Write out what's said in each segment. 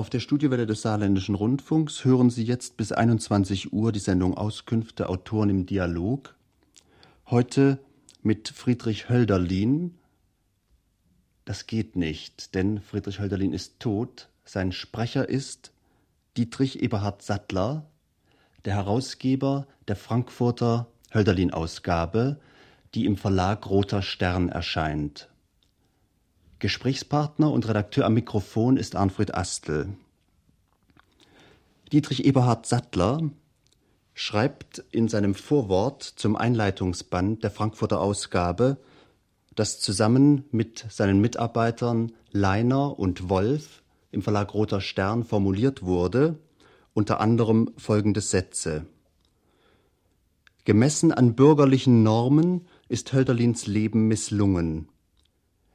Auf der Studiowelle des Saarländischen Rundfunks hören Sie jetzt bis 21 Uhr die Sendung Auskünfte Autoren im Dialog. Heute mit Friedrich Hölderlin. Das geht nicht, denn Friedrich Hölderlin ist tot. Sein Sprecher ist Dietrich Eberhard Sattler, der Herausgeber der Frankfurter Hölderlin-Ausgabe, die im Verlag Roter Stern erscheint. Gesprächspartner und Redakteur am Mikrofon ist Arnfried Astel. Dietrich Eberhard Sattler schreibt in seinem Vorwort zum Einleitungsband der Frankfurter Ausgabe, das zusammen mit seinen Mitarbeitern Leiner und Wolf im Verlag Roter Stern formuliert wurde, unter anderem folgende Sätze. Gemessen an bürgerlichen Normen ist Hölderlins Leben misslungen.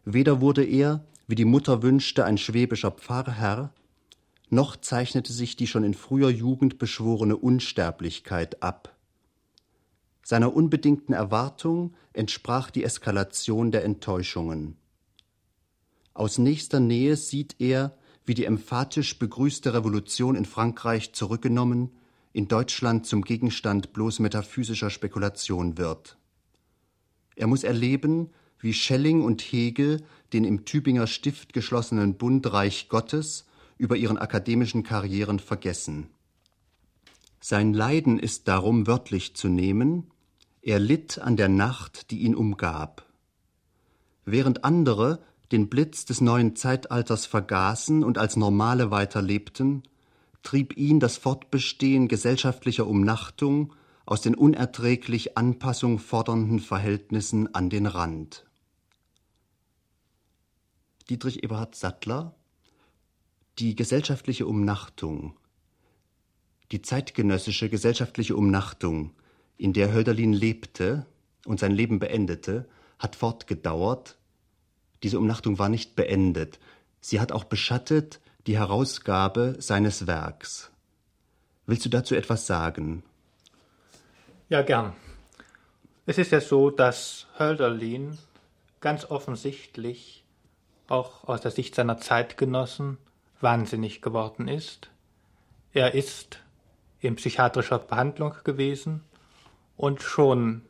Weder wurde er, wie die Mutter wünschte, ein schwäbischer Pfarrherr, noch zeichnete sich die schon in früher Jugend beschworene Unsterblichkeit ab. Seiner unbedingten Erwartung entsprach die Eskalation der Enttäuschungen. Aus nächster Nähe sieht er, wie die emphatisch begrüßte Revolution in Frankreich zurückgenommen, in Deutschland zum Gegenstand bloß metaphysischer Spekulation wird. Er muss erleben, wie Schelling und Hegel den im Tübinger Stift geschlossenen Bund Reich Gottes über ihren akademischen Karrieren vergessen. Sein Leiden ist darum wörtlich zu nehmen, er litt an der Nacht, die ihn umgab. Während andere den Blitz des neuen Zeitalters vergaßen und als Normale weiterlebten, trieb ihn das Fortbestehen gesellschaftlicher Umnachtung aus den unerträglich Anpassung fordernden Verhältnissen an den Rand. Dietrich Eberhard Sattler Die gesellschaftliche Umnachtung Die zeitgenössische gesellschaftliche Umnachtung, in der Hölderlin lebte und sein Leben beendete, hat fortgedauert. Diese Umnachtung war nicht beendet. Sie hat auch beschattet die Herausgabe seines Werks. Willst du dazu etwas sagen? Ja, gern. Es ist ja so, dass Hölderlin ganz offensichtlich auch aus der Sicht seiner Zeitgenossen wahnsinnig geworden ist. Er ist in psychiatrischer Behandlung gewesen und schon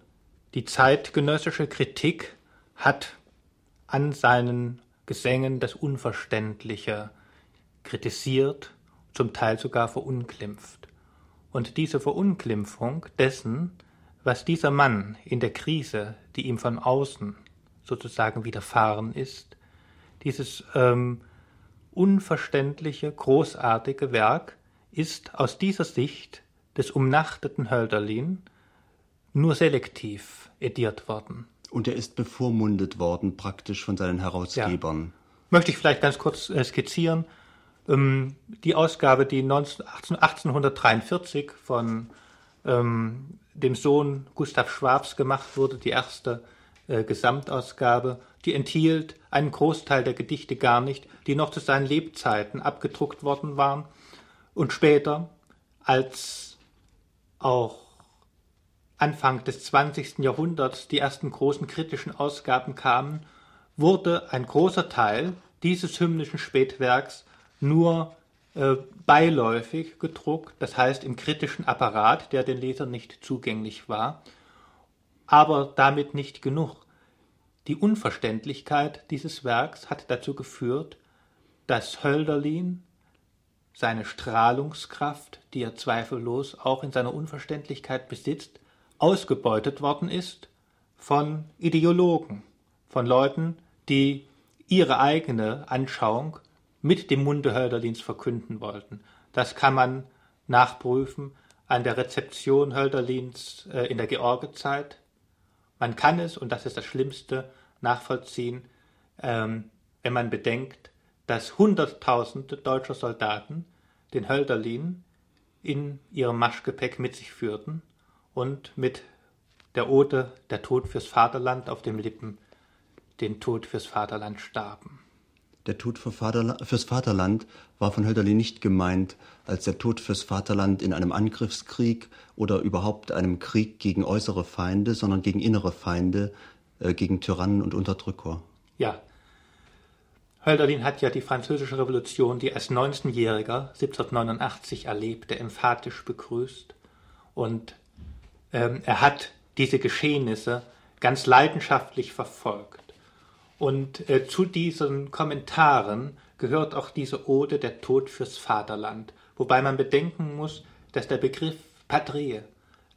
die zeitgenössische Kritik hat an seinen Gesängen das Unverständliche kritisiert, zum Teil sogar verunglimpft. Und diese Verunglimpfung dessen, was dieser Mann in der Krise, die ihm von außen sozusagen widerfahren ist, dieses ähm, unverständliche, großartige Werk ist aus dieser Sicht des umnachteten Hölderlin nur selektiv ediert worden. Und er ist bevormundet worden praktisch von seinen Herausgebern. Ja. Möchte ich vielleicht ganz kurz äh, skizzieren. Ähm, die Ausgabe, die 19, 1843 von ähm, dem Sohn Gustav Schwabs gemacht wurde, die erste äh, Gesamtausgabe, die enthielt einen Großteil der Gedichte gar nicht, die noch zu seinen Lebzeiten abgedruckt worden waren. Und später, als auch Anfang des 20. Jahrhunderts die ersten großen kritischen Ausgaben kamen, wurde ein großer Teil dieses hymnischen Spätwerks nur äh, beiläufig gedruckt, das heißt im kritischen Apparat, der den Lesern nicht zugänglich war, aber damit nicht genug. Die Unverständlichkeit dieses Werks hat dazu geführt, dass Hölderlin seine Strahlungskraft, die er zweifellos auch in seiner Unverständlichkeit besitzt, ausgebeutet worden ist von Ideologen, von Leuten, die ihre eigene Anschauung mit dem Munde Hölderlins verkünden wollten. Das kann man nachprüfen an der Rezeption Hölderlins äh, in der Georgezeit man kann es, und das ist das Schlimmste, nachvollziehen, ähm, wenn man bedenkt, dass Hunderttausende deutscher Soldaten den Hölderlin in ihrem Maschgepäck mit sich führten und mit der Ode Der Tod fürs Vaterland auf den Lippen den Tod fürs Vaterland starben. Der Tod für Vaterla fürs Vaterland war von Hölderlin nicht gemeint als der Tod fürs Vaterland in einem Angriffskrieg oder überhaupt einem Krieg gegen äußere Feinde, sondern gegen innere Feinde, äh, gegen Tyrannen und Unterdrücker. Ja. Hölderlin hat ja die Französische Revolution, die als 19-Jähriger 1789 erlebte, emphatisch begrüßt. Und ähm, er hat diese Geschehnisse ganz leidenschaftlich verfolgt. Und äh, zu diesen Kommentaren gehört auch diese Ode Der Tod fürs Vaterland, wobei man bedenken muss, dass der Begriff Patrie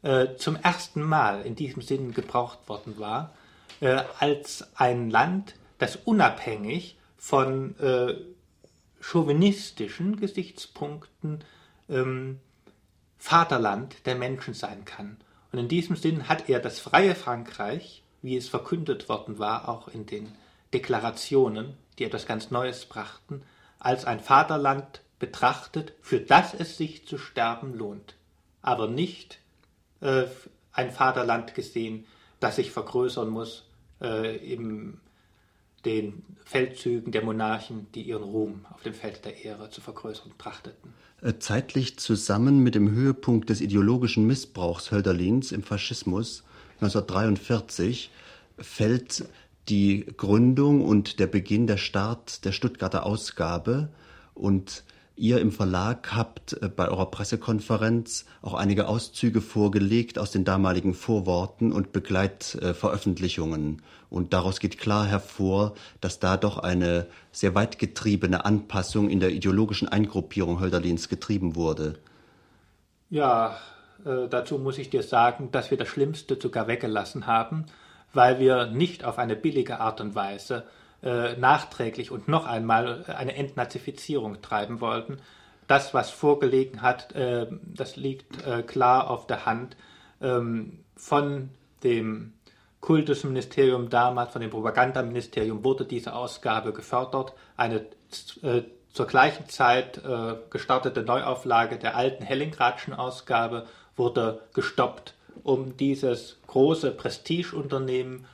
äh, zum ersten Mal in diesem Sinn gebraucht worden war, äh, als ein Land, das unabhängig von äh, chauvinistischen Gesichtspunkten ähm, Vaterland der Menschen sein kann. Und in diesem Sinn hat er das freie Frankreich, wie es verkündet worden war, auch in den Deklarationen, die etwas ganz Neues brachten, als ein Vaterland betrachtet, für das es sich zu sterben lohnt, aber nicht äh, ein Vaterland gesehen, das sich vergrößern muss äh, im den Feldzügen der Monarchen, die ihren Ruhm auf dem Feld der Ehre zu vergrößern trachteten. Äh, zeitlich zusammen mit dem Höhepunkt des ideologischen Missbrauchs Hölderlins im Faschismus 1943 fällt die Gründung und der Beginn der Start der Stuttgarter Ausgabe und Ihr im Verlag habt äh, bei eurer Pressekonferenz auch einige Auszüge vorgelegt aus den damaligen Vorworten und Begleitveröffentlichungen. Und daraus geht klar hervor, dass da doch eine sehr weit getriebene Anpassung in der ideologischen Eingruppierung Hölderlins getrieben wurde. Ja, äh, dazu muss ich dir sagen, dass wir das Schlimmste sogar weggelassen haben, weil wir nicht auf eine billige Art und Weise äh, nachträglich und noch einmal eine Entnazifizierung treiben wollten. Das, was vorgelegen hat, äh, das liegt äh, klar auf der Hand ähm, von dem Kultusministerium damals, von dem Propagandaministerium wurde diese Ausgabe gefördert. Eine äh, zur gleichen Zeit äh, gestartete Neuauflage der alten Hellingradschen Ausgabe wurde gestoppt, um dieses große Prestigeunternehmen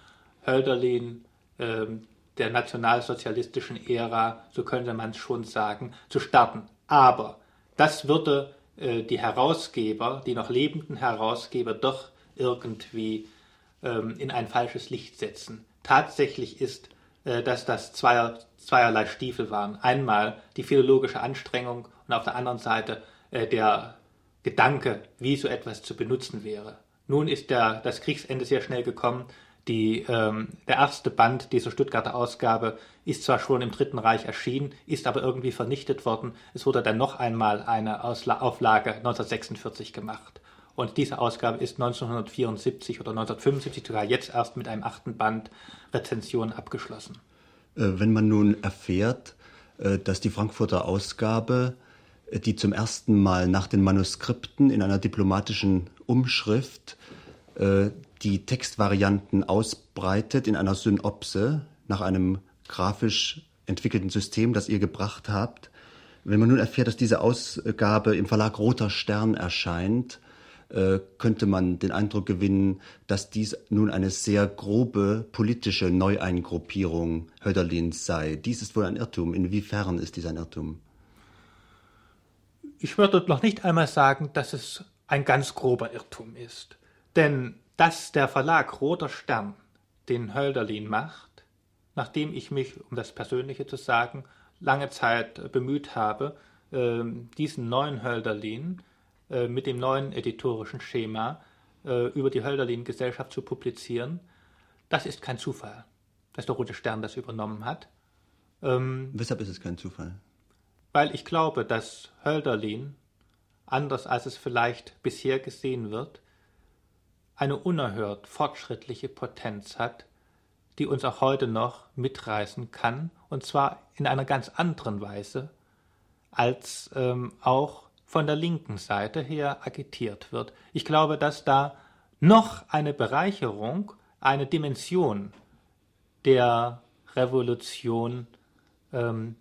Hölderlin ähm, der nationalsozialistischen Ära, so könnte man es schon sagen, zu starten. Aber das würde äh, die Herausgeber, die noch lebenden Herausgeber, doch irgendwie ähm, in ein falsches Licht setzen. Tatsächlich ist, äh, dass das zweier, zweierlei Stiefel waren. Einmal die philologische Anstrengung und auf der anderen Seite äh, der Gedanke, wie so etwas zu benutzen wäre. Nun ist der, das Kriegsende sehr schnell gekommen die, ähm, der erste Band dieser Stuttgarter Ausgabe ist zwar schon im Dritten Reich erschienen, ist aber irgendwie vernichtet worden. Es wurde dann noch einmal eine Ausla Auflage 1946 gemacht. Und diese Ausgabe ist 1974 oder 1975 sogar jetzt erst mit einem achten Band Rezension abgeschlossen. Äh, wenn man nun erfährt, äh, dass die Frankfurter Ausgabe, äh, die zum ersten Mal nach den Manuskripten in einer diplomatischen Umschrift die Textvarianten ausbreitet in einer Synopse nach einem grafisch entwickelten System, das ihr gebracht habt. Wenn man nun erfährt, dass diese Ausgabe im Verlag Roter Stern erscheint, äh, könnte man den Eindruck gewinnen, dass dies nun eine sehr grobe politische Neueingruppierung Höderlins sei. Dies ist wohl ein Irrtum. Inwiefern ist dies ein Irrtum? Ich würde noch nicht einmal sagen, dass es ein ganz grober Irrtum ist. Denn dass der Verlag Roter Stern den Hölderlin macht, nachdem ich mich, um das Persönliche zu sagen, lange Zeit bemüht habe, ähm, diesen neuen Hölderlin äh, mit dem neuen editorischen Schema äh, über die Hölderlin-Gesellschaft zu publizieren, das ist kein Zufall, dass der Rote Stern das übernommen hat. Ähm, Weshalb ist es kein Zufall? Weil ich glaube, dass Hölderlin, anders als es vielleicht bisher gesehen wird, eine unerhört fortschrittliche Potenz hat, die uns auch heute noch mitreißen kann, und zwar in einer ganz anderen Weise, als ähm, auch von der linken Seite her agitiert wird. Ich glaube, dass da noch eine Bereicherung, eine Dimension der Revolution ähm,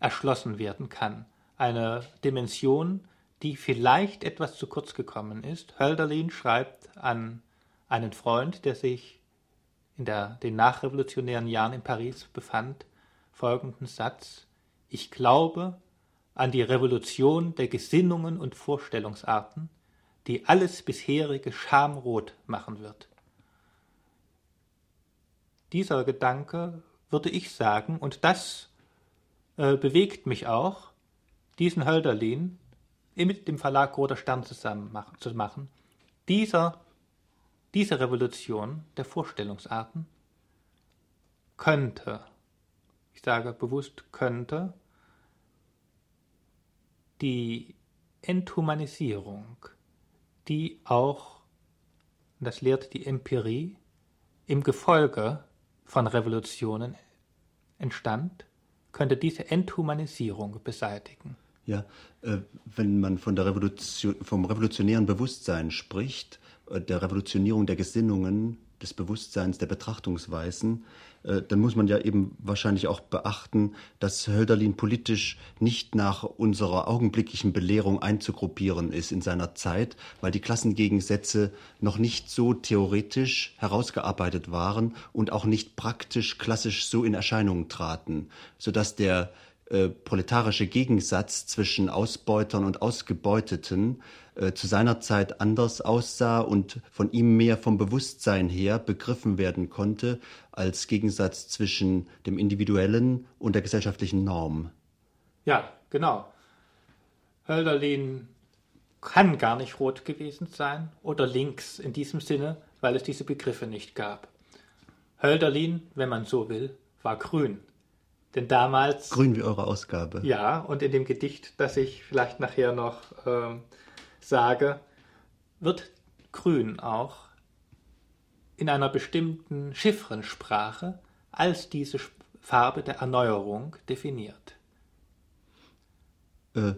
erschlossen werden kann. Eine Dimension, die vielleicht etwas zu kurz gekommen ist. Hölderlin schreibt an einen Freund, der sich in der, den nachrevolutionären Jahren in Paris befand, folgenden Satz Ich glaube an die Revolution der Gesinnungen und Vorstellungsarten, die alles bisherige schamrot machen wird. Dieser Gedanke, würde ich sagen, und das äh, bewegt mich auch, diesen Hölderlin mit dem Verlag Roter Stern zusammen machen, zu machen. Dieser, diese Revolution der Vorstellungsarten könnte, ich sage bewusst könnte, die Enthumanisierung, die auch, das lehrt die Empirie, im Gefolge von Revolutionen entstand, könnte diese Enthumanisierung beseitigen. Ja, äh, wenn man von der Revolution, vom revolutionären Bewusstsein spricht, äh, der Revolutionierung der Gesinnungen, des Bewusstseins, der Betrachtungsweisen, äh, dann muss man ja eben wahrscheinlich auch beachten, dass Hölderlin politisch nicht nach unserer augenblicklichen Belehrung einzugruppieren ist in seiner Zeit, weil die Klassengegensätze noch nicht so theoretisch herausgearbeitet waren und auch nicht praktisch klassisch so in Erscheinung traten, sodass der äh, proletarische Gegensatz zwischen Ausbeutern und Ausgebeuteten äh, zu seiner Zeit anders aussah und von ihm mehr vom Bewusstsein her begriffen werden konnte als Gegensatz zwischen dem individuellen und der gesellschaftlichen Norm. Ja, genau. Hölderlin kann gar nicht rot gewesen sein oder links in diesem Sinne, weil es diese Begriffe nicht gab. Hölderlin, wenn man so will, war grün. Denn damals. Grün wie eure Ausgabe. Ja, und in dem Gedicht, das ich vielleicht nachher noch äh, sage, wird Grün auch in einer bestimmten Chiffrensprache als diese Farbe der Erneuerung definiert. Äh,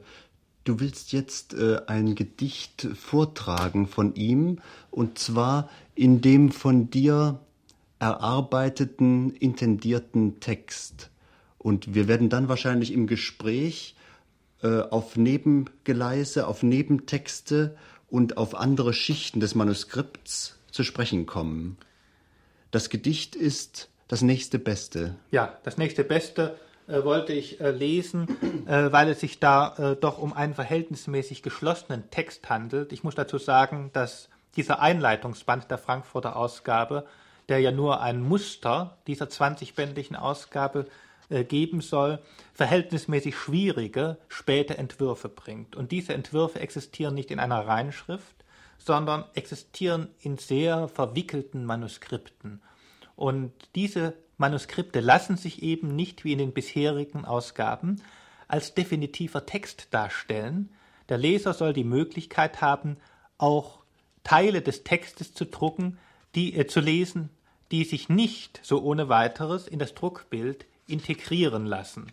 du willst jetzt äh, ein Gedicht vortragen von ihm, und zwar in dem von dir erarbeiteten, intendierten Text. Und wir werden dann wahrscheinlich im Gespräch äh, auf Nebengeleise, auf Nebentexte und auf andere Schichten des Manuskripts zu sprechen kommen. Das Gedicht ist das nächste Beste. Ja, das nächste Beste äh, wollte ich äh, lesen, äh, weil es sich da äh, doch um einen verhältnismäßig geschlossenen Text handelt. Ich muss dazu sagen, dass dieser Einleitungsband der Frankfurter Ausgabe, der ja nur ein Muster dieser 20-bändigen Ausgabe äh, geben soll, verhältnismäßig schwierige späte Entwürfe bringt. Und diese Entwürfe existieren nicht in einer Reinschrift, sondern existieren in sehr verwickelten Manuskripten. Und diese Manuskripte lassen sich eben nicht wie in den bisherigen Ausgaben als definitiver Text darstellen. Der Leser soll die Möglichkeit haben, auch Teile des Textes zu drucken, die äh, zu lesen, die sich nicht so ohne weiteres in das Druckbild integrieren lassen.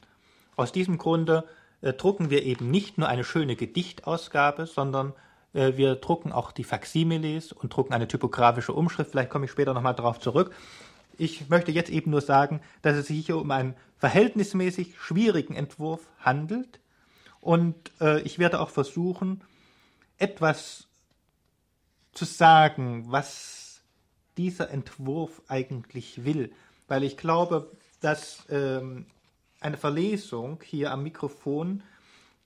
Aus diesem Grunde äh, drucken wir eben nicht nur eine schöne Gedichtausgabe, sondern äh, wir drucken auch die Faximiles und drucken eine typografische Umschrift. Vielleicht komme ich später nochmal darauf zurück. Ich möchte jetzt eben nur sagen, dass es sich hier um einen verhältnismäßig schwierigen Entwurf handelt. Und äh, ich werde auch versuchen, etwas zu sagen, was dieser Entwurf eigentlich will. Weil ich glaube, dass ähm, eine Verlesung hier am Mikrofon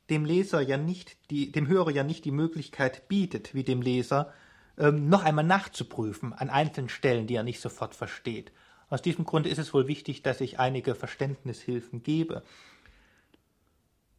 dem Leser ja nicht, die, dem Hörer ja nicht die Möglichkeit bietet, wie dem Leser, ähm, noch einmal nachzuprüfen an einzelnen Stellen, die er nicht sofort versteht. Aus diesem Grund ist es wohl wichtig, dass ich einige Verständnishilfen gebe.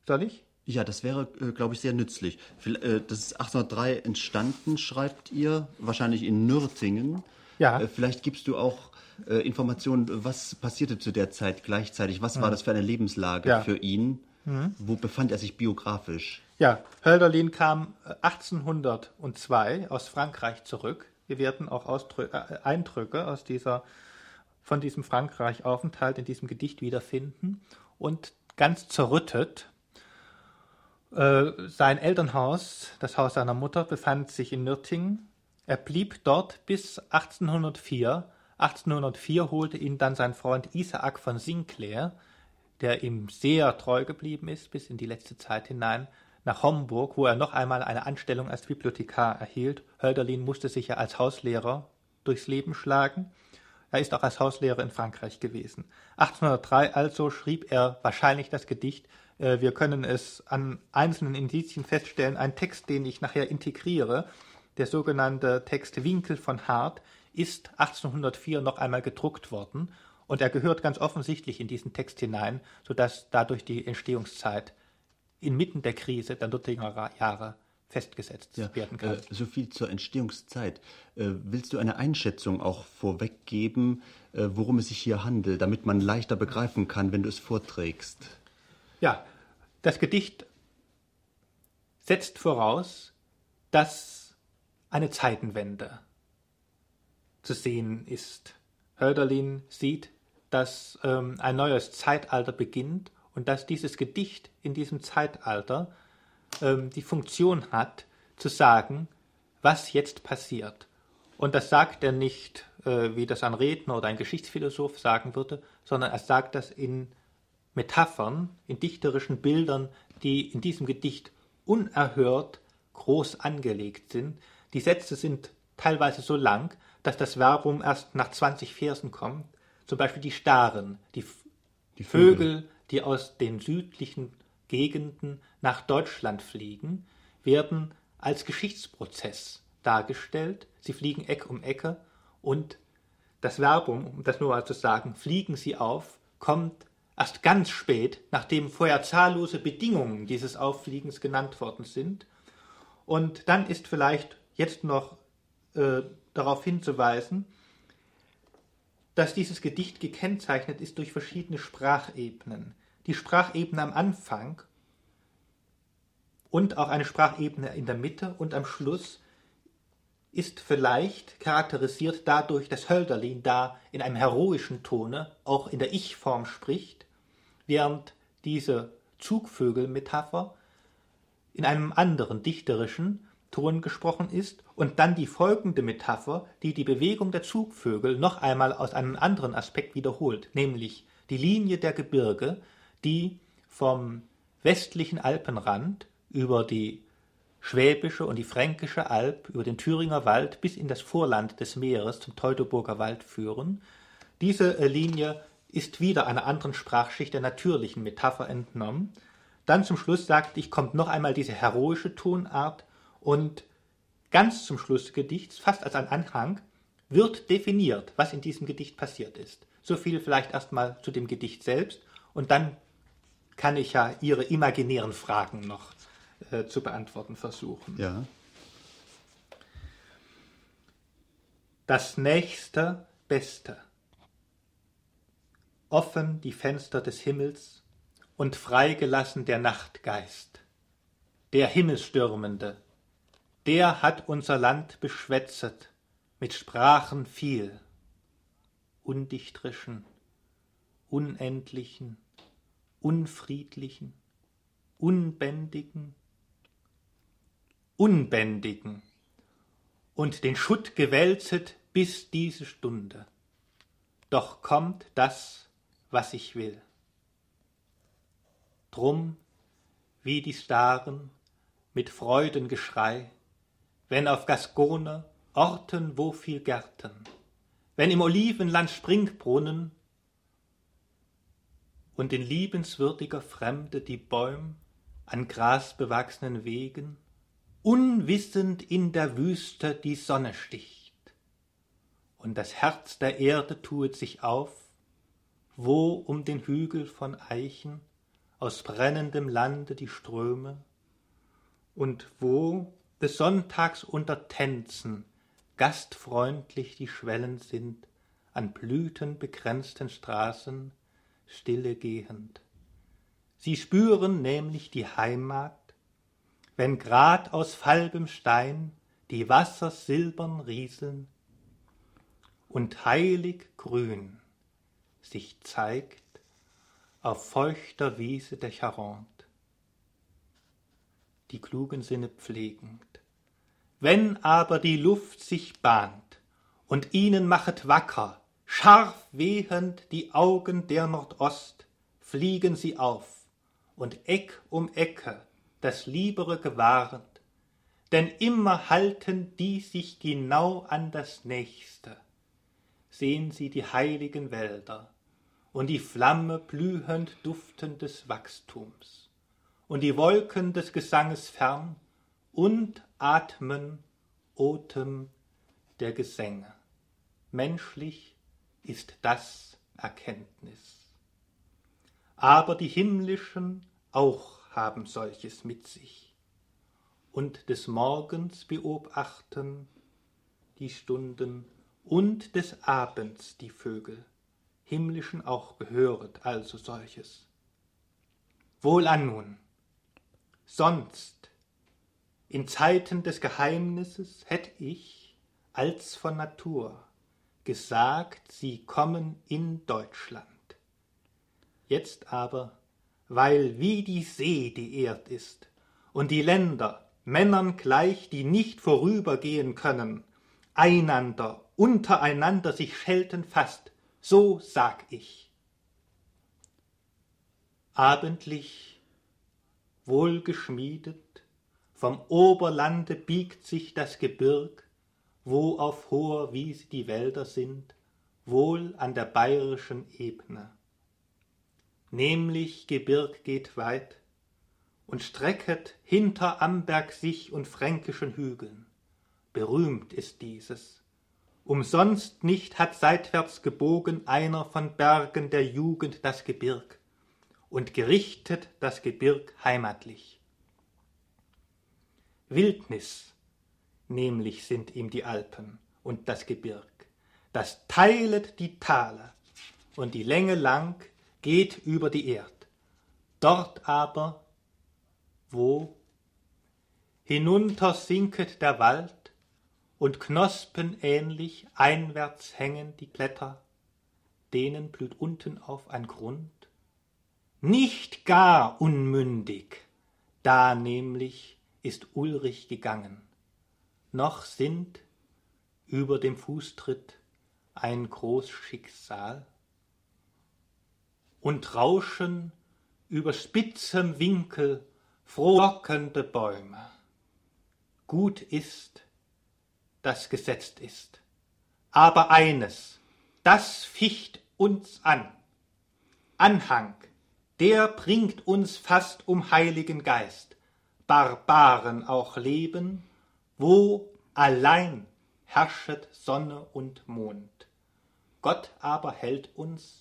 Soll ich? Ja, das wäre, äh, glaube ich, sehr nützlich. Äh, das ist 1803 entstanden, schreibt ihr, wahrscheinlich in Nürtingen. Ja. Äh, vielleicht gibst du auch äh, Informationen, was passierte zu der Zeit gleichzeitig? Was mhm. war das für eine Lebenslage ja. für ihn? Mhm. Wo befand er sich biografisch? Ja, Hölderlin kam 1802 äh, aus Frankreich zurück. Wir werden auch Ausdrü äh, Eindrücke aus dieser, von diesem Frankreich-Aufenthalt in diesem Gedicht wiederfinden. Und ganz zerrüttet äh, sein Elternhaus, das Haus seiner Mutter, befand sich in Nürtingen. Er blieb dort bis 1804 1804 holte ihn dann sein Freund Isaac von Sinclair, der ihm sehr treu geblieben ist bis in die letzte Zeit hinein, nach Homburg, wo er noch einmal eine Anstellung als Bibliothekar erhielt. Hölderlin musste sich ja als Hauslehrer durchs Leben schlagen. Er ist auch als Hauslehrer in Frankreich gewesen. 1803 also schrieb er wahrscheinlich das Gedicht. Äh, wir können es an einzelnen Indizien feststellen. Ein Text, den ich nachher integriere, der sogenannte Text Winkel von Hart, ist 1804 noch einmal gedruckt worden Und er gehört ganz offensichtlich in diesen Text hinein, sodass dadurch die Entstehungszeit inmitten der Krise der Nürnberger Jahre festgesetzt ja, werden kann. Äh, so viel zur Entstehungszeit. Äh, willst du eine Einschätzung auch vorweggeben, äh, worum es sich hier handelt, damit man leichter begreifen kann, wenn du es vorträgst? Ja, das Gedicht setzt voraus, dass eine Zeitenwende zu sehen ist. Hölderlin sieht, dass ähm, ein neues Zeitalter beginnt und dass dieses Gedicht in diesem Zeitalter ähm, die Funktion hat, zu sagen, was jetzt passiert. Und das sagt er nicht, äh, wie das ein Redner oder ein Geschichtsphilosoph sagen würde, sondern er sagt das in Metaphern, in dichterischen Bildern, die in diesem Gedicht unerhört groß angelegt sind. Die Sätze sind teilweise so lang, dass das Verbum erst nach 20 Versen kommt. Zum Beispiel die Staren, die, die Vögel. Vögel, die aus den südlichen Gegenden nach Deutschland fliegen, werden als Geschichtsprozess dargestellt. Sie fliegen Eck um Ecke und das Verbum, um das nur mal zu sagen, fliegen sie auf, kommt erst ganz spät, nachdem vorher zahllose Bedingungen dieses Auffliegens genannt worden sind. Und dann ist vielleicht jetzt noch äh, darauf hinzuweisen, dass dieses Gedicht gekennzeichnet ist durch verschiedene Sprachebenen. Die Sprachebene am Anfang und auch eine Sprachebene in der Mitte und am Schluss ist vielleicht charakterisiert dadurch, dass Hölderlin da in einem heroischen Tone auch in der Ich-Form spricht, während diese Zugvögel-Metapher in einem anderen dichterischen Ton gesprochen ist und dann die folgende Metapher, die die Bewegung der Zugvögel noch einmal aus einem anderen Aspekt wiederholt, nämlich die Linie der Gebirge, die vom westlichen Alpenrand über die Schwäbische und die Fränkische Alb, über den Thüringer Wald bis in das Vorland des Meeres zum Teutoburger Wald führen. Diese äh, Linie ist wieder einer anderen Sprachschicht der natürlichen Metapher entnommen. Dann zum Schluss sagte ich, kommt noch einmal diese heroische Tonart und ganz zum Schluss des Gedichts, fast als ein Anhang, wird definiert, was in diesem Gedicht passiert ist. So viel vielleicht erstmal zu dem Gedicht selbst und dann kann ich ja Ihre imaginären Fragen noch äh, zu beantworten versuchen. Ja. Das nächste Beste. Offen die Fenster des Himmels und freigelassen der Nachtgeist. Der Himmelstürmende, der hat unser Land beschwätzet mit Sprachen viel, undichtrischen, unendlichen, unfriedlichen, unbändigen, unbändigen und den Schutt gewälzet bis diese Stunde. Doch kommt das, was ich will. Drum, wie die Staren, mit Freudengeschrei, wenn auf Gascone, Orten wo viel Gärten, wenn im Olivenland Springbrunnen. Und in liebenswürdiger Fremde die Bäum an grasbewachsenen Wegen unwissend in der Wüste die Sonne sticht, und das Herz der Erde tuet sich auf, wo um den Hügel von Eichen aus brennendem Lande die Ströme, und wo des Sonntags unter Tänzen gastfreundlich die Schwellen sind, an Blüten begrenzten Straßen stille gehend. Sie spüren nämlich die Heimat, wenn grad aus falbem Stein die Wasser silbern rieseln und heilig grün sich zeigt auf feuchter Wiese der Charente, die klugen Sinne pflegend. Wenn aber die Luft sich bahnt und ihnen machet wacker, scharf wehend die Augen der Nordost, fliegen sie auf und Eck um Ecke das Liebere gewahrend, denn immer halten die sich genau an das Nächste. Sehen sie die heiligen Wälder und die Flamme blühend duftendes Wachstums und die Wolken des Gesanges fern und atmen Otem der Gesänge. Menschlich ist das Erkenntnis. Aber die himmlischen auch haben solches mit sich und des Morgens beobachten die Stunden und des Abends die Vögel, himmlischen auch gehöret also solches. Wohlan nun, sonst in Zeiten des Geheimnisses hätt ich, als von Natur, gesagt, sie kommen in Deutschland. Jetzt aber, weil wie die See die Erd ist und die Länder Männern gleich, die nicht vorübergehen können, einander, untereinander sich schelten fast, so sag ich. Abendlich, wohlgeschmiedet, vom Oberlande biegt sich das Gebirg, wo auf hoher Wiese die Wälder sind, wohl an der bayerischen Ebene. Nämlich Gebirg geht weit und strecket hinter Amberg sich und fränkischen Hügeln. Berühmt ist dieses. Umsonst nicht hat seitwärts gebogen einer von Bergen der Jugend das Gebirg und gerichtet das Gebirg heimatlich. Wildnis nämlich sind ihm die Alpen und das Gebirg, das teilet die Tale und die Länge lang geht über die Erd. Dort aber, wo? Hinunter sinket der Wald und knospenähnlich einwärts hängen die Blätter, denen blüht unten auf ein Grund, nicht gar unmündig, da nämlich ist Ulrich gegangen, noch sind über dem Fußtritt ein groß Schicksal und rauschen über spitzem Winkel frohlockende Bäume. Gut ist, das gesetzt ist. Aber eines, das ficht uns an. Anhang, der bringt uns fast um Heiligen Geist. Barbaren auch leben, wo allein herrschet Sonne und Mond. Gott aber hält uns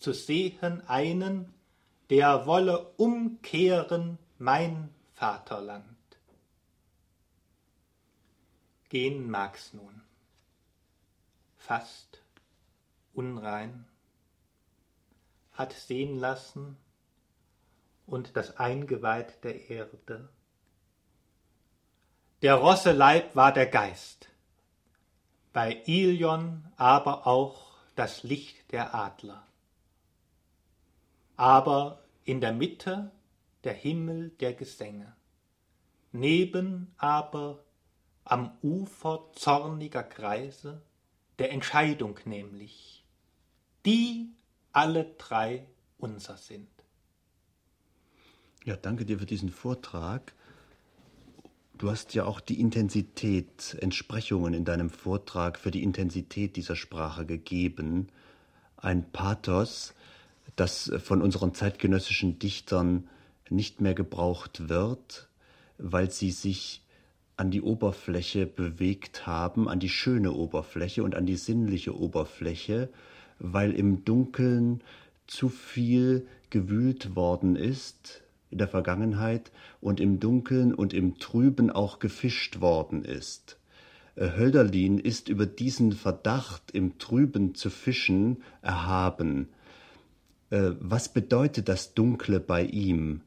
zu sehen einen, der wolle umkehren mein Vaterland. Gehen mag's nun, fast unrein, hat sehen lassen und das Eingeweid der Erde der Rosse Leib war der Geist, bei Ilion aber auch das Licht der Adler. Aber in der Mitte der Himmel der Gesänge, neben aber am Ufer zorniger Kreise, der Entscheidung nämlich, die alle drei unser sind. Ja, danke dir für diesen Vortrag. Du hast ja auch die Intensität, Entsprechungen in deinem Vortrag für die Intensität dieser Sprache gegeben. Ein Pathos, das von unseren zeitgenössischen Dichtern nicht mehr gebraucht wird, weil sie sich an die Oberfläche bewegt haben, an die schöne Oberfläche und an die sinnliche Oberfläche, weil im Dunkeln zu viel gewühlt worden ist, in der Vergangenheit und im Dunkeln und im Trüben auch gefischt worden ist. Äh, Hölderlin ist über diesen Verdacht, im Trüben zu fischen, erhaben. Äh, was bedeutet das Dunkle bei ihm?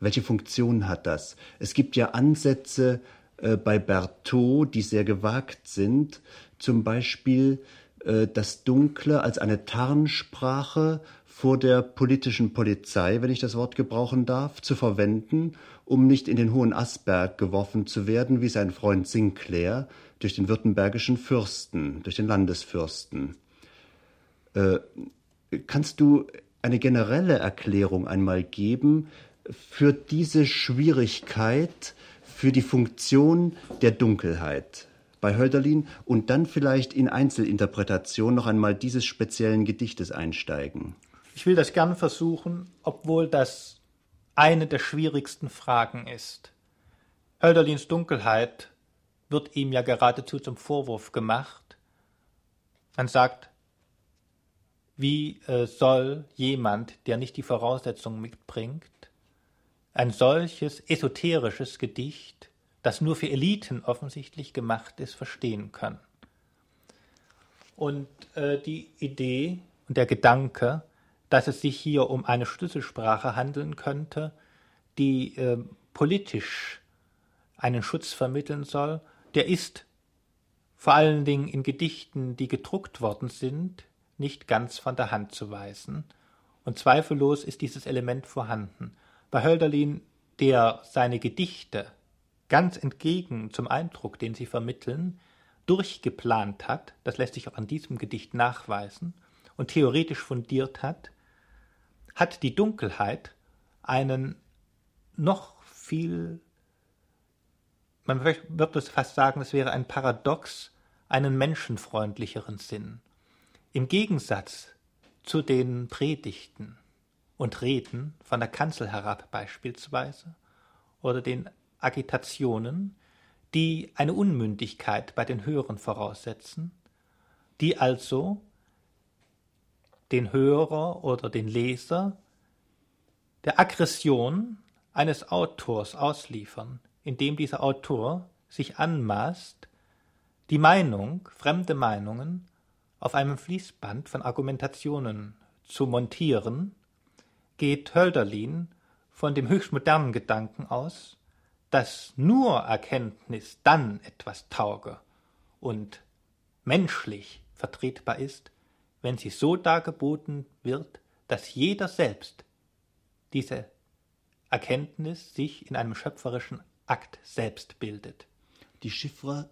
Welche Funktion hat das? Es gibt ja Ansätze äh, bei Berthaud, die sehr gewagt sind, zum Beispiel das Dunkle als eine Tarnsprache vor der politischen Polizei, wenn ich das Wort gebrauchen darf, zu verwenden, um nicht in den hohen Asberg geworfen zu werden, wie sein Freund Sinclair, durch den württembergischen Fürsten, durch den Landesfürsten. Äh, kannst du eine generelle Erklärung einmal geben für diese Schwierigkeit, für die Funktion der Dunkelheit bei Hölderlin und dann vielleicht in Einzelinterpretation noch einmal dieses speziellen Gedichtes einsteigen? Ich will das gern versuchen, obwohl das eine der schwierigsten Fragen ist. Hölderlins Dunkelheit wird ihm ja geradezu zum Vorwurf gemacht. Man sagt, wie äh, soll jemand, der nicht die Voraussetzungen mitbringt, ein solches esoterisches Gedicht, das nur für Eliten offensichtlich gemacht ist, verstehen können. Und äh, die Idee und der Gedanke, dass es sich hier um eine Schlüsselsprache handeln könnte, die äh, politisch einen Schutz vermitteln soll, der ist vor allen Dingen in Gedichten, die gedruckt worden sind, nicht ganz von der Hand zu weisen. Und zweifellos ist dieses Element vorhanden. Bei Hölderlin, der seine Gedichte ganz entgegen zum Eindruck, den sie vermitteln, durchgeplant hat, das lässt sich auch an diesem Gedicht nachweisen, und theoretisch fundiert hat, hat die Dunkelheit einen noch viel man wird es fast sagen, es wäre ein Paradox, einen menschenfreundlicheren Sinn. Im Gegensatz zu den Predigten und Reden von der Kanzel herab beispielsweise oder den Agitationen, die eine Unmündigkeit bei den Hörern voraussetzen, die also den Hörer oder den Leser der Aggression eines Autors ausliefern, indem dieser Autor sich anmaßt, die Meinung, fremde Meinungen, auf einem Fließband von Argumentationen zu montieren, geht Hölderlin von dem höchst modernen Gedanken aus, dass nur Erkenntnis dann etwas tauge und menschlich vertretbar ist, wenn sie so dargeboten wird, dass jeder selbst diese Erkenntnis sich in einem schöpferischen Akt selbst bildet. Die Chiffre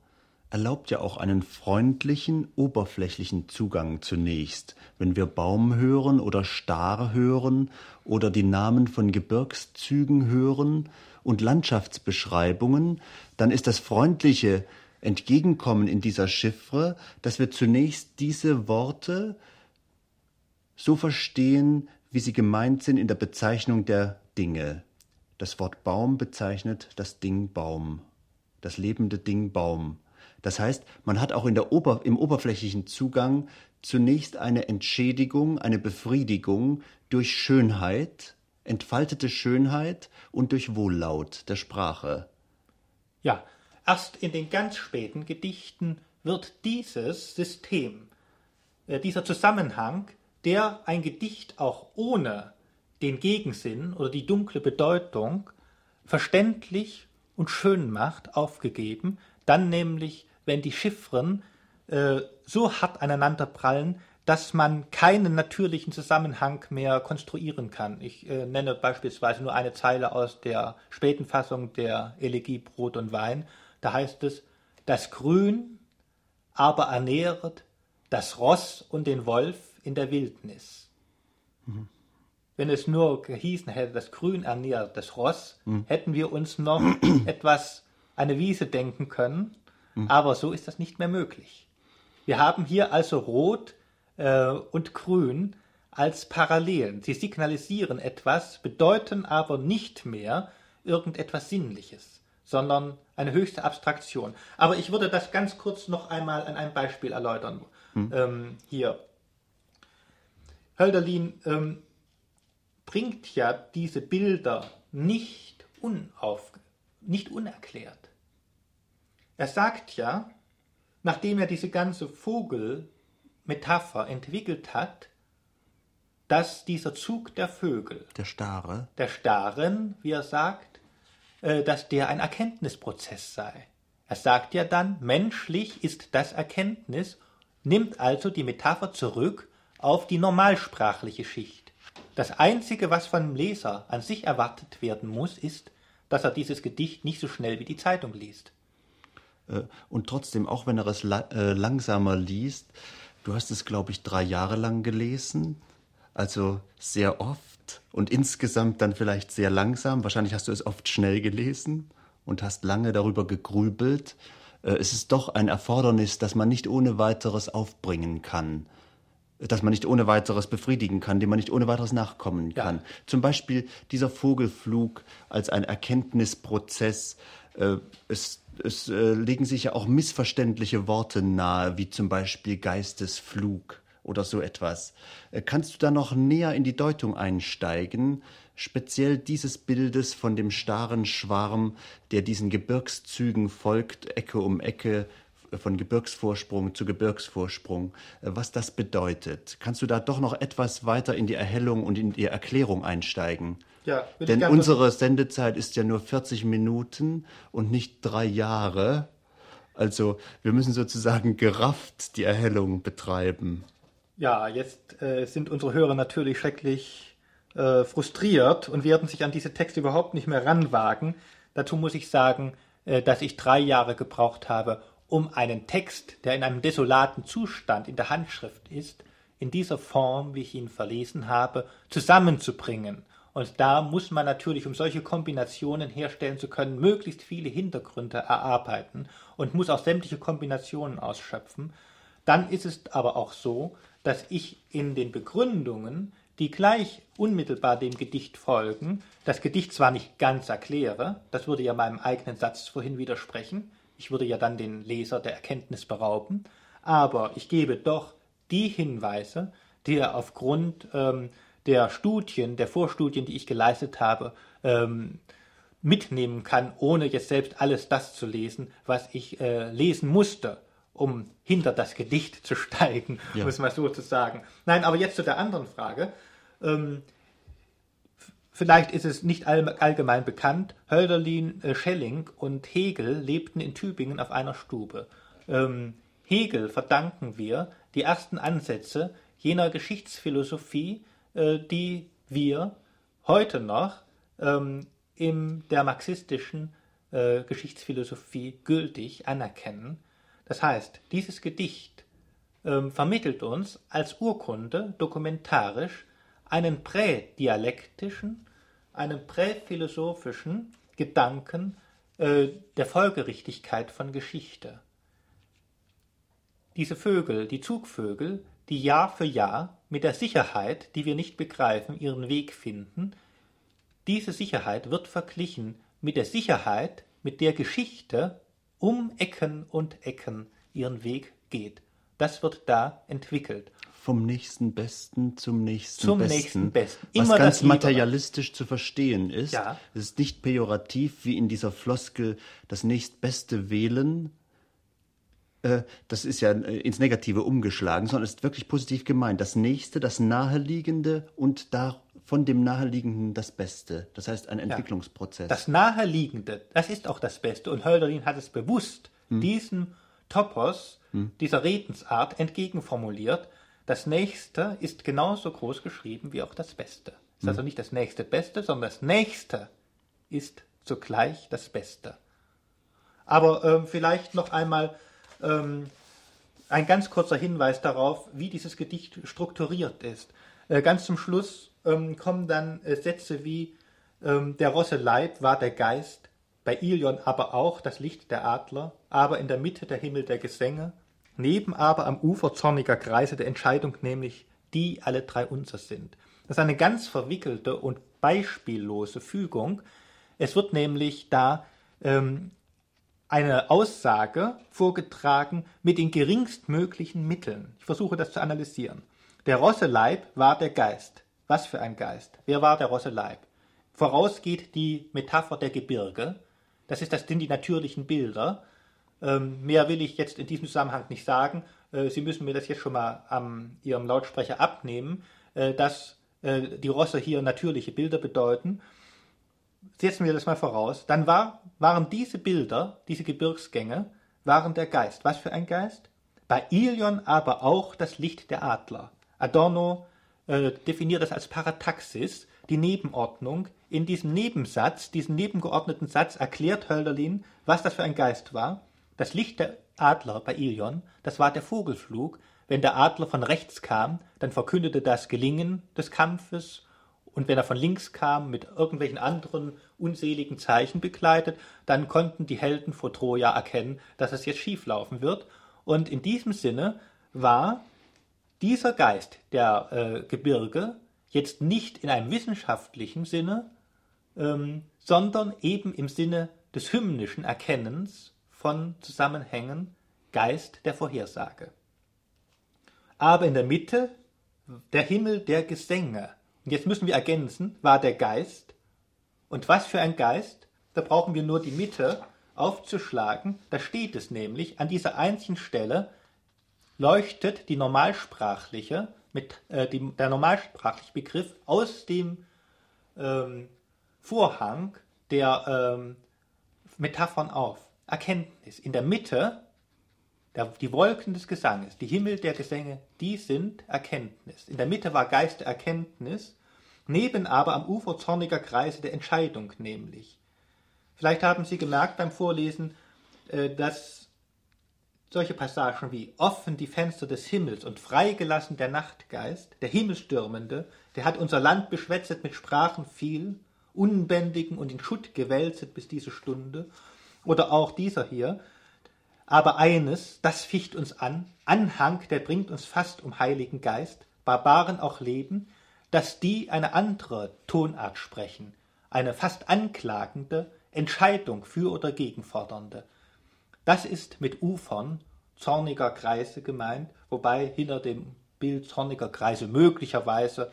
erlaubt ja auch einen freundlichen, oberflächlichen Zugang zunächst. Wenn wir Baum hören oder Star hören oder die Namen von Gebirgszügen hören und Landschaftsbeschreibungen, dann ist das freundliche Entgegenkommen in dieser Chiffre, dass wir zunächst diese Worte so verstehen, wie sie gemeint sind in der Bezeichnung der Dinge. Das Wort Baum bezeichnet das Ding Baum, das lebende Ding Baum. Das heißt, man hat auch Ober im oberflächlichen Zugang zunächst eine Entschädigung, eine Befriedigung durch Schönheit, entfaltete Schönheit und durch Wohllaut der Sprache. Ja, erst in den ganz späten Gedichten wird dieses System, äh, dieser Zusammenhang, der ein Gedicht auch ohne den Gegensinn oder die dunkle Bedeutung verständlich und schön macht, aufgegeben, dann nämlich, wenn die Chiffren äh, so hart aneinander prallen, dass man keinen natürlichen Zusammenhang mehr konstruieren kann. Ich äh, nenne beispielsweise nur eine Zeile aus der späten Fassung der Elegie Brot und Wein. Da heißt es, das Grün aber ernähret das Ross und den Wolf in der Wildnis. Mhm wenn es nur gehießen hätte, das Grün ernährt das Ross, mhm. hätten wir uns noch etwas eine Wiese denken können. Mhm. Aber so ist das nicht mehr möglich. Wir haben hier also Rot äh, und Grün als Parallelen. Sie signalisieren etwas, bedeuten aber nicht mehr irgendetwas Sinnliches, sondern eine höchste Abstraktion. Aber ich würde das ganz kurz noch einmal an einem Beispiel erläutern. Mhm. Ähm, hier. Hölderlin ähm, bringt ja diese Bilder nicht, unauf, nicht unerklärt. Er sagt ja, nachdem er diese ganze Vogelmetapher entwickelt hat, dass dieser Zug der Vögel, der Stare, der Staren, wie er sagt, dass der ein Erkenntnisprozess sei. Er sagt ja dann, menschlich ist das Erkenntnis, nimmt also die Metapher zurück auf die normalsprachliche Schicht. Das Einzige, was vom Leser an sich erwartet werden muss, ist, dass er dieses Gedicht nicht so schnell wie die Zeitung liest. Äh, und trotzdem, auch wenn er es äh, langsamer liest, du hast es, glaube ich, drei Jahre lang gelesen, also sehr oft und insgesamt dann vielleicht sehr langsam. Wahrscheinlich hast du es oft schnell gelesen und hast lange darüber gegrübelt. Äh, es ist doch ein Erfordernis, das man nicht ohne weiteres aufbringen kann das man nicht ohne weiteres befriedigen kann, dem man nicht ohne weiteres nachkommen kann. Ja. Zum Beispiel dieser Vogelflug als ein Erkenntnisprozess. Äh, es, es äh, legen sich ja auch missverständliche Worte nahe, wie zum Beispiel Geistesflug oder so etwas. Äh, kannst du da noch näher in die Deutung einsteigen, speziell dieses Bildes von dem starren Schwarm, der diesen Gebirgszügen folgt, Ecke um Ecke, von Gebirgsvorsprung zu Gebirgsvorsprung, äh, was das bedeutet. Kannst du da doch noch etwas weiter in die Erhellung und in die Erklärung einsteigen? Ja, Denn unsere Sendezeit ist ja nur 40 Minuten und nicht drei Jahre. Also wir müssen sozusagen gerafft die Erhellung betreiben. Ja, jetzt äh, sind unsere Hörer natürlich schrecklich äh, frustriert und werden sich an diese Texte überhaupt nicht mehr ranwagen. Dazu muss ich sagen, äh, dass ich drei Jahre gebraucht habe, um einen Text, der in einem desolaten Zustand in der Handschrift ist, in dieser Form, wie ich ihn verlesen habe, zusammenzubringen. Und da muss man natürlich, um solche Kombinationen herstellen zu können, möglichst viele Hintergründe erarbeiten und muss auch sämtliche Kombinationen ausschöpfen. Dann ist es aber auch so, dass ich in den Begründungen, die gleich unmittelbar dem Gedicht folgen, das Gedicht zwar nicht ganz erkläre, das würde ja meinem eigenen Satz vorhin widersprechen, ich würde ja dann den Leser der Erkenntnis berauben, aber ich gebe doch die Hinweise, die er aufgrund ähm, der Studien, der Vorstudien, die ich geleistet habe, ähm, mitnehmen kann, ohne jetzt selbst alles das zu lesen, was ich äh, lesen musste, um hinter das Gedicht zu steigen, ja. muss man so zu sagen. Nein, aber jetzt zu der anderen Frage. Ähm, Vielleicht ist es nicht allgemein bekannt, Hölderlin, äh, Schelling und Hegel lebten in Tübingen auf einer Stube. Ähm, Hegel verdanken wir die ersten Ansätze jener Geschichtsphilosophie, äh, die wir heute noch ähm, in der marxistischen äh, Geschichtsphilosophie gültig anerkennen. Das heißt, dieses Gedicht ähm, vermittelt uns als Urkunde dokumentarisch einen prädialektischen einen präphilosophischen Gedanken äh, der Folgerichtigkeit von Geschichte. Diese Vögel, die Zugvögel, die Jahr für Jahr mit der Sicherheit, die wir nicht begreifen, ihren Weg finden, diese Sicherheit wird verglichen mit der Sicherheit, mit der Geschichte um Ecken und Ecken ihren Weg geht. Das wird da entwickelt vom nächsten Besten zum nächsten zum Besten. Nächsten Besten. Immer was ganz materialistisch zu verstehen ist. Ja. Es ist nicht pejorativ wie in dieser Floskel das nächstbeste wählen. Äh, das ist ja äh, ins Negative umgeschlagen, sondern es ist wirklich positiv gemeint. Das Nächste, das Naheliegende und da von dem Naheliegenden das Beste. Das heißt ein Entwicklungsprozess. Ja. Das Naheliegende, das ist auch das Beste. Und Hölderlin hat es bewusst hm. diesem Topos, hm. dieser Redensart entgegenformuliert, das Nächste ist genauso groß geschrieben wie auch das Beste. Es ist mhm. also nicht das nächste Beste, sondern das Nächste ist zugleich das Beste. Aber ähm, vielleicht noch einmal ähm, ein ganz kurzer Hinweis darauf, wie dieses Gedicht strukturiert ist. Äh, ganz zum Schluss ähm, kommen dann äh, Sätze wie ähm, Der Rosse Leib war der Geist, bei Ilion aber auch das Licht der Adler, aber in der Mitte der Himmel der Gesänge, neben aber am Ufer zorniger Kreise der Entscheidung, nämlich die alle drei unser sind. Das ist eine ganz verwickelte und beispiellose Fügung. Es wird nämlich da ähm, eine Aussage vorgetragen mit den geringstmöglichen Mitteln. Ich versuche das zu analysieren. Der Rosseleib war der Geist. Was für ein Geist? Wer war der Rosseleib? Voraus geht die Metapher der Gebirge. Das, ist, das sind die natürlichen Bilder. Ähm, mehr will ich jetzt in diesem Zusammenhang nicht sagen. Äh, Sie müssen mir das jetzt schon mal an Ihrem Lautsprecher abnehmen, äh, dass äh, die Rosse hier natürliche Bilder bedeuten. Setzen wir das mal voraus. Dann war, waren diese Bilder, diese Gebirgsgänge, waren der Geist. Was für ein Geist? Bei Ilion aber auch das Licht der Adler. Adorno äh, definiert das als Parataxis, die Nebenordnung. In diesem Nebensatz, diesem nebengeordneten Satz erklärt Hölderlin, was das für ein Geist war. Das Licht der Adler bei Ilion, das war der Vogelflug. Wenn der Adler von rechts kam, dann verkündete das Gelingen des Kampfes, und wenn er von links kam, mit irgendwelchen anderen unseligen Zeichen begleitet, dann konnten die Helden vor Troja erkennen, dass es jetzt schieflaufen wird. Und in diesem Sinne war dieser Geist der äh, Gebirge jetzt nicht in einem wissenschaftlichen Sinne, ähm, sondern eben im Sinne des hymnischen Erkennens von Zusammenhängen Geist der Vorhersage. aber in der Mitte der Himmel der Gesänge. Und jetzt müssen wir ergänzen, war der Geist. Und was für ein Geist? Da brauchen wir nur die Mitte aufzuschlagen. Da steht es nämlich, an dieser einzigen Stelle leuchtet die normalsprachliche, mit, äh, die, der normalsprachliche Begriff aus dem ähm, Vorhang der ähm, Metaphern auf. Erkenntnis. In der Mitte, der, die Wolken des Gesanges, die Himmel der Gesänge, die sind Erkenntnis. In der Mitte war Geist Erkenntnis, neben aber am Ufer zorniger Kreise der Entscheidung nämlich. Vielleicht haben Sie gemerkt beim Vorlesen, äh, dass solche Passagen wie offen die Fenster des Himmels und freigelassen der Nachtgeist, der Himmelstürmende, der hat unser Land beschwätzet mit Sprachen viel, unbändigen und in Schutt gewälzet bis diese Stunde, oder auch dieser hier. Aber eines, das ficht uns an, Anhang, der bringt uns fast um Heiligen Geist, Barbaren auch leben, dass die eine andere Tonart sprechen, eine fast anklagende Entscheidung für oder gegen fordernde. Das ist mit Ufern zorniger Kreise gemeint, wobei hinter dem Bild zorniger Kreise möglicherweise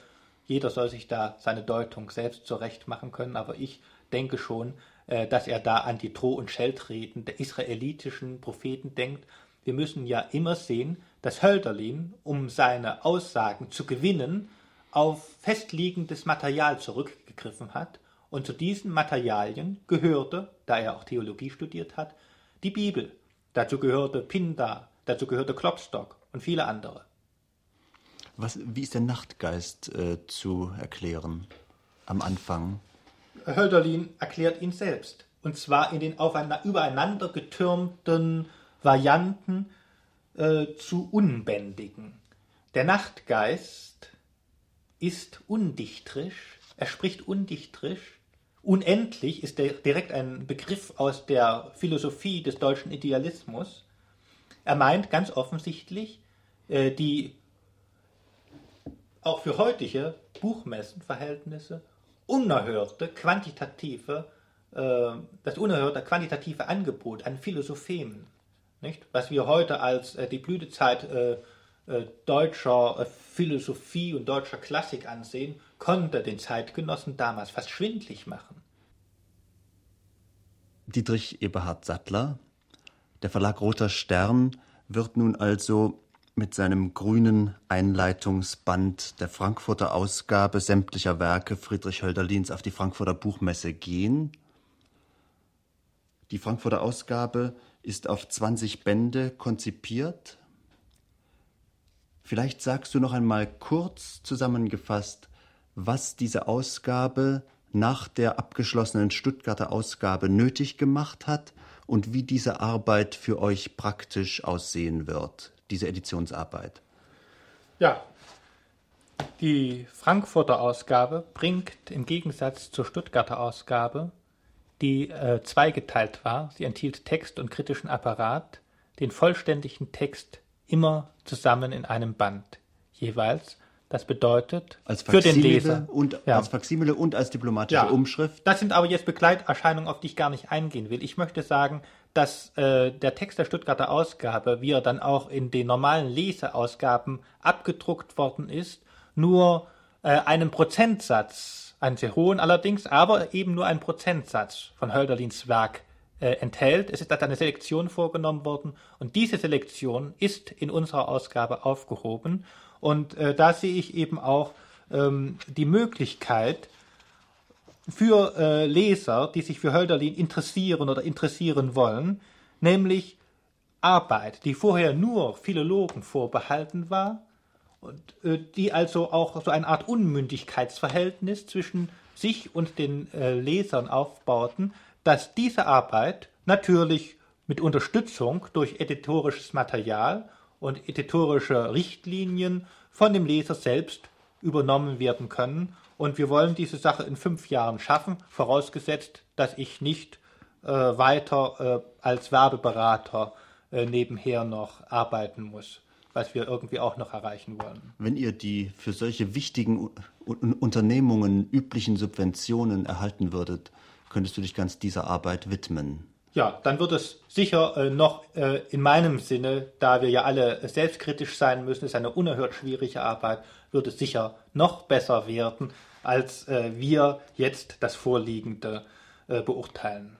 jeder soll sich da seine Deutung selbst zurecht machen können, aber ich denke schon, äh, dass er da an die Droh- und Scheltreden der israelitischen Propheten denkt. Wir müssen ja immer sehen, dass Hölderlin, um seine Aussagen zu gewinnen, auf festliegendes Material zurückgegriffen hat, und zu diesen Materialien gehörte, da er auch Theologie studiert hat, die Bibel, dazu gehörte Pindar, dazu gehörte Klopstock und viele andere. Was, wie ist der Nachtgeist äh, zu erklären am Anfang? Hölderlin erklärt ihn selbst. Und zwar in den aufeinander, übereinander getürmten Varianten äh, zu unbändigen. Der Nachtgeist ist undichtrisch, er spricht undichtrisch. Unendlich ist direkt ein Begriff aus der Philosophie des deutschen Idealismus. Er meint ganz offensichtlich äh, die auch für heutige Buchmessenverhältnisse unerhörte quantitative, äh, das unerhörte quantitative Angebot an Philosophemen, nicht? was wir heute als äh, die Blütezeit deutscher äh, Philosophie und deutscher Klassik ansehen, konnte den Zeitgenossen damals fast schwindlig machen. Dietrich Eberhard Sattler, der Verlag Roter Stern, wird nun also mit seinem grünen Einleitungsband der Frankfurter Ausgabe sämtlicher Werke Friedrich Hölderlins auf die Frankfurter Buchmesse gehen. Die Frankfurter Ausgabe ist auf 20 Bände konzipiert. Vielleicht sagst du noch einmal kurz zusammengefasst, was diese Ausgabe nach der abgeschlossenen Stuttgarter Ausgabe nötig gemacht hat und wie diese Arbeit für euch praktisch aussehen wird diese Editionsarbeit? Ja, die Frankfurter Ausgabe bringt im Gegensatz zur Stuttgarter Ausgabe, die äh, zweigeteilt war, sie enthielt Text und kritischen Apparat, den vollständigen Text immer zusammen in einem Band jeweils. Das bedeutet als für den Leser und ja. als Faximile und als diplomatische ja. Umschrift. Das sind aber jetzt Begleiterscheinungen, auf die ich gar nicht eingehen will. Ich möchte sagen, dass äh, der Text der Stuttgarter Ausgabe, wie er dann auch in den normalen Leseausgaben abgedruckt worden ist, nur äh, einen Prozentsatz, einen sehr hohen allerdings, aber eben nur einen Prozentsatz von Hölderlins Werk äh, enthält. Es ist dann eine Selektion vorgenommen worden und diese Selektion ist in unserer Ausgabe aufgehoben und äh, da sehe ich eben auch ähm, die Möglichkeit, für äh, Leser, die sich für Hölderlin interessieren oder interessieren wollen, nämlich Arbeit, die vorher nur Philologen vorbehalten war und äh, die also auch so eine Art Unmündigkeitsverhältnis zwischen sich und den äh, Lesern aufbauten, dass diese Arbeit natürlich mit Unterstützung durch editorisches Material und editorische Richtlinien von dem Leser selbst übernommen werden können und wir wollen diese Sache in fünf Jahren schaffen, vorausgesetzt, dass ich nicht äh, weiter äh, als Werbeberater äh, nebenher noch arbeiten muss, was wir irgendwie auch noch erreichen wollen. Wenn ihr die für solche wichtigen U Unternehmungen üblichen Subventionen erhalten würdet, könntest du dich ganz dieser Arbeit widmen. ja, dann wird es sicher äh, noch äh, in meinem Sinne, da wir ja alle selbstkritisch sein müssen, ist eine unerhört schwierige Arbeit, wird es sicher noch besser werden, als äh, wir jetzt das Vorliegende äh, beurteilen.